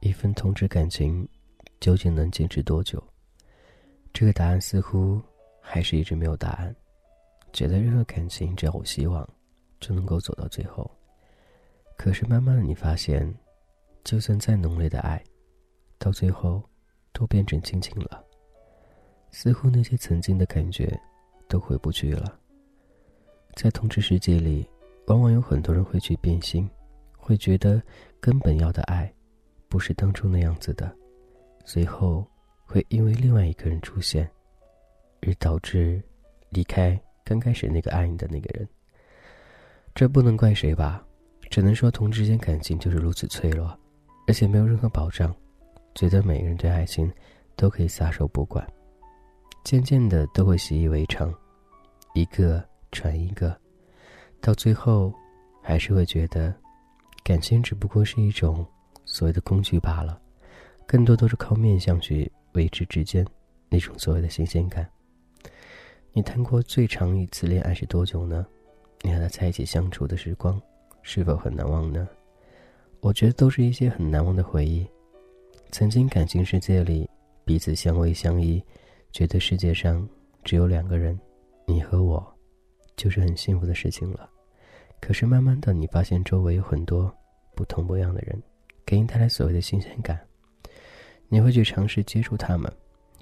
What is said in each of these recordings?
一份同志感情，究竟能坚持多久？这个答案似乎还是一直没有答案。觉得任何感情只要有希望，就能够走到最后。可是慢慢的，你发现，就算再浓烈的爱，到最后，都变成亲情了。似乎那些曾经的感觉，都回不去了。在同志世界里，往往有很多人会去变心，会觉得根本要的爱，不是当初那样子的，随后会因为另外一个人出现，而导致离开刚开始那个爱你的那个人。这不能怪谁吧，只能说同志间感情就是如此脆弱，而且没有任何保障，觉得每个人对爱情都可以撒手不管。渐渐的都会习以为常，一个传一个，到最后，还是会觉得，感情只不过是一种所谓的工具罢了，更多都是靠面相去维持之间那种所谓的新鲜感。你谈过最长一次恋爱是多久呢？你和他在一起相处的时光，是否很难忘呢？我觉得都是一些很难忘的回忆。曾经感情世界里，彼此相偎相依。觉得世界上只有两个人，你和我，就是很幸福的事情了。可是慢慢的，你发现周围有很多不同模样的人，给你带来所谓的新鲜感。你会去尝试接触他们，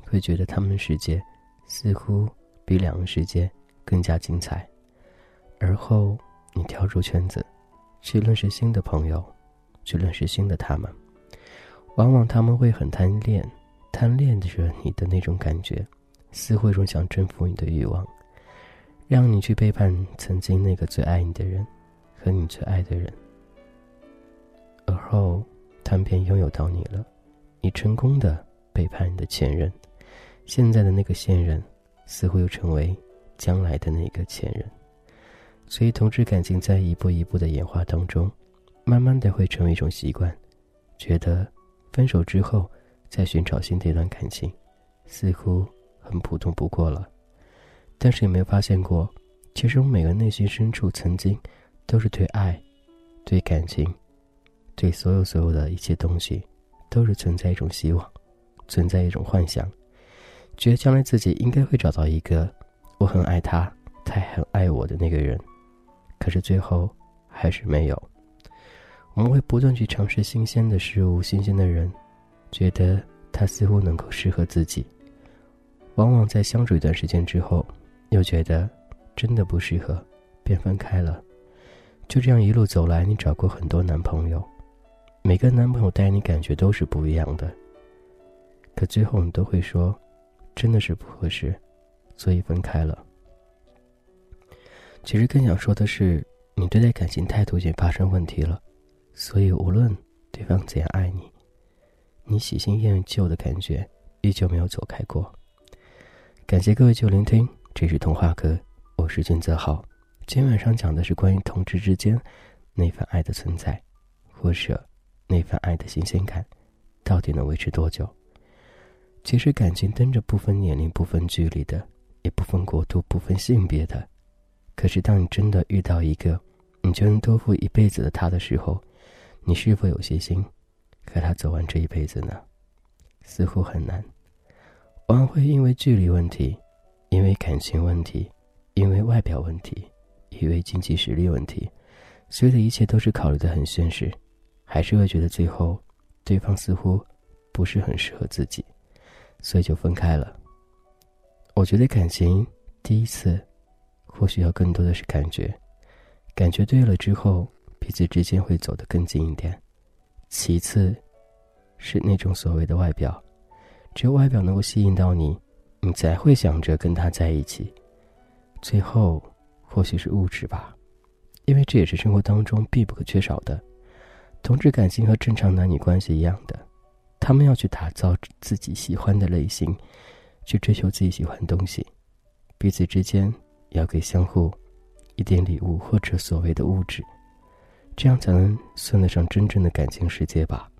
会觉得他们的世界似乎比两个世界更加精彩。而后，你跳出圈子，去认识新的朋友，去认识新的他们。往往他们会很贪恋。贪恋着你的那种感觉，似乎一种想征服你的欲望，让你去背叛曾经那个最爱你的人，和你最爱的人。而后，他们便拥有到你了，你成功的背叛你的前任，现在的那个现任，似乎又成为将来的那个前任。所以，同志感情在一步一步的演化当中，慢慢的会成为一种习惯，觉得分手之后。在寻找新的一段感情，似乎很普通不过了。但是有没有发现过，其实我们每个内心深处曾经，都是对爱、对感情、对所有所有的一切东西，都是存在一种希望，存在一种幻想，觉得将来自己应该会找到一个我很爱他，他也很爱我的那个人。可是最后还是没有。我们会不断去尝试新鲜的事物、新鲜的人。觉得他似乎能够适合自己，往往在相处一段时间之后，又觉得真的不适合，便分开了。就这样一路走来，你找过很多男朋友，每个男朋友带你感觉都是不一样的。可最后你都会说，真的是不合适，所以分开了。其实更想说的是，你对待感情态度已经发生问题了，所以无论对方怎样爱你。你喜新厌旧的感觉依旧没有走开过。感谢各位就聆听，这是童话哥，我是君泽浩。今晚上讲的是关于同志之间那份爱的存在，或者那份爱的新鲜感，到底能维持多久？其实感情跟着不分年龄、不分距离的，也不分国度、不分性别的。可是当你真的遇到一个你就能托付一辈子的他的时候，你是否有些心？和他走完这一辈子呢，似乎很难。往往会因为距离问题，因为感情问题，因为外表问题，因为经济实力问题，所有的一切都是考虑的很现实，还是会觉得最后，对方似乎不是很适合自己，所以就分开了。我觉得感情第一次，或许要更多的是感觉，感觉对了之后，彼此之间会走得更近一点。其次，是那种所谓的外表，只有外表能够吸引到你，你才会想着跟他在一起。最后，或许是物质吧，因为这也是生活当中必不可缺少的。同志感情和正常男女关系一样的，他们要去打造自己喜欢的类型，去追求自己喜欢的东西，彼此之间要给相互一点礼物或者所谓的物质。这样才能算得上真正的感情世界吧？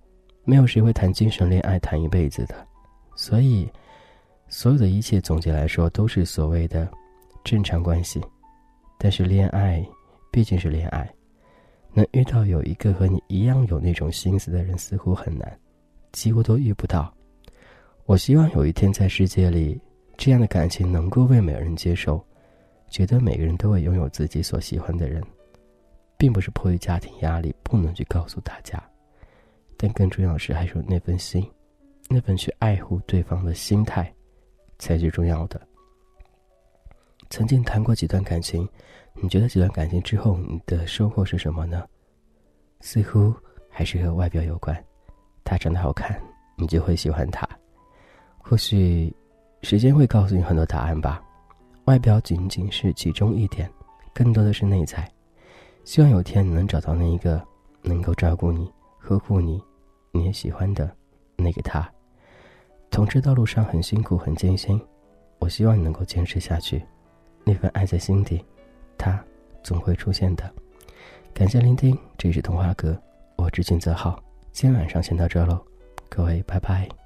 没有谁会谈精神恋爱谈一辈子的，所以，所有的一切总结来说都是所谓的正常关系，但是恋爱毕竟是恋爱，能遇到有一个和你一样有那种心思的人似乎很难，几乎都遇不到。我希望有一天在世界里，这样的感情能够被每个人接受，觉得每个人都会拥有自己所喜欢的人，并不是迫于家庭压力不能去告诉大家，但更重要的是还是那份心，那份去爱护对方的心态。才是重要的。曾经谈过几段感情，你觉得几段感情之后，你的收获是什么呢？似乎还是和外表有关。他长得好看，你就会喜欢他。或许，时间会告诉你很多答案吧。外表仅仅是其中一点，更多的是内在。希望有天你能找到那一个能够照顾你、呵护你、你也喜欢的那个他。同志道路上很辛苦，很艰辛，我希望你能够坚持下去，那份爱在心底，它总会出现的。感谢聆听，这里是童话阁，我是金泽浩，今天晚上先到这喽，各位拜拜。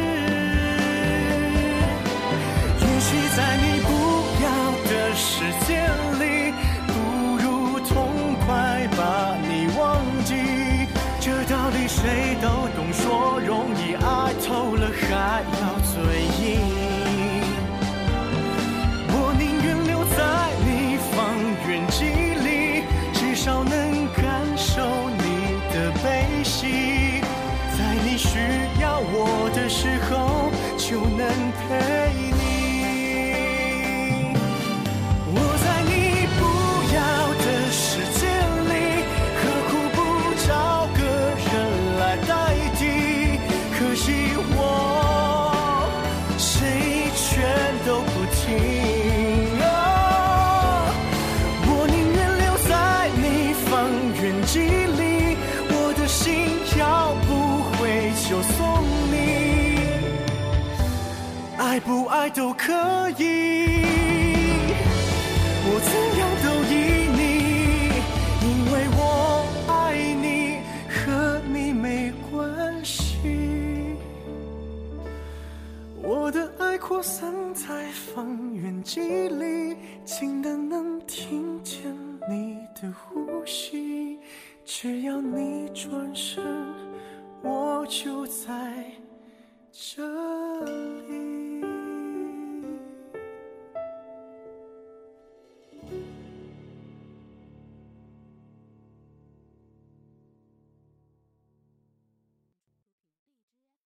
这世界里，不如痛快把你忘记。这道理谁都懂，说容易，爱透了还要嘴硬。情我宁愿留在你方圆几里我的心要不回就送你。爱不爱都可以只要你转身，我就在这里。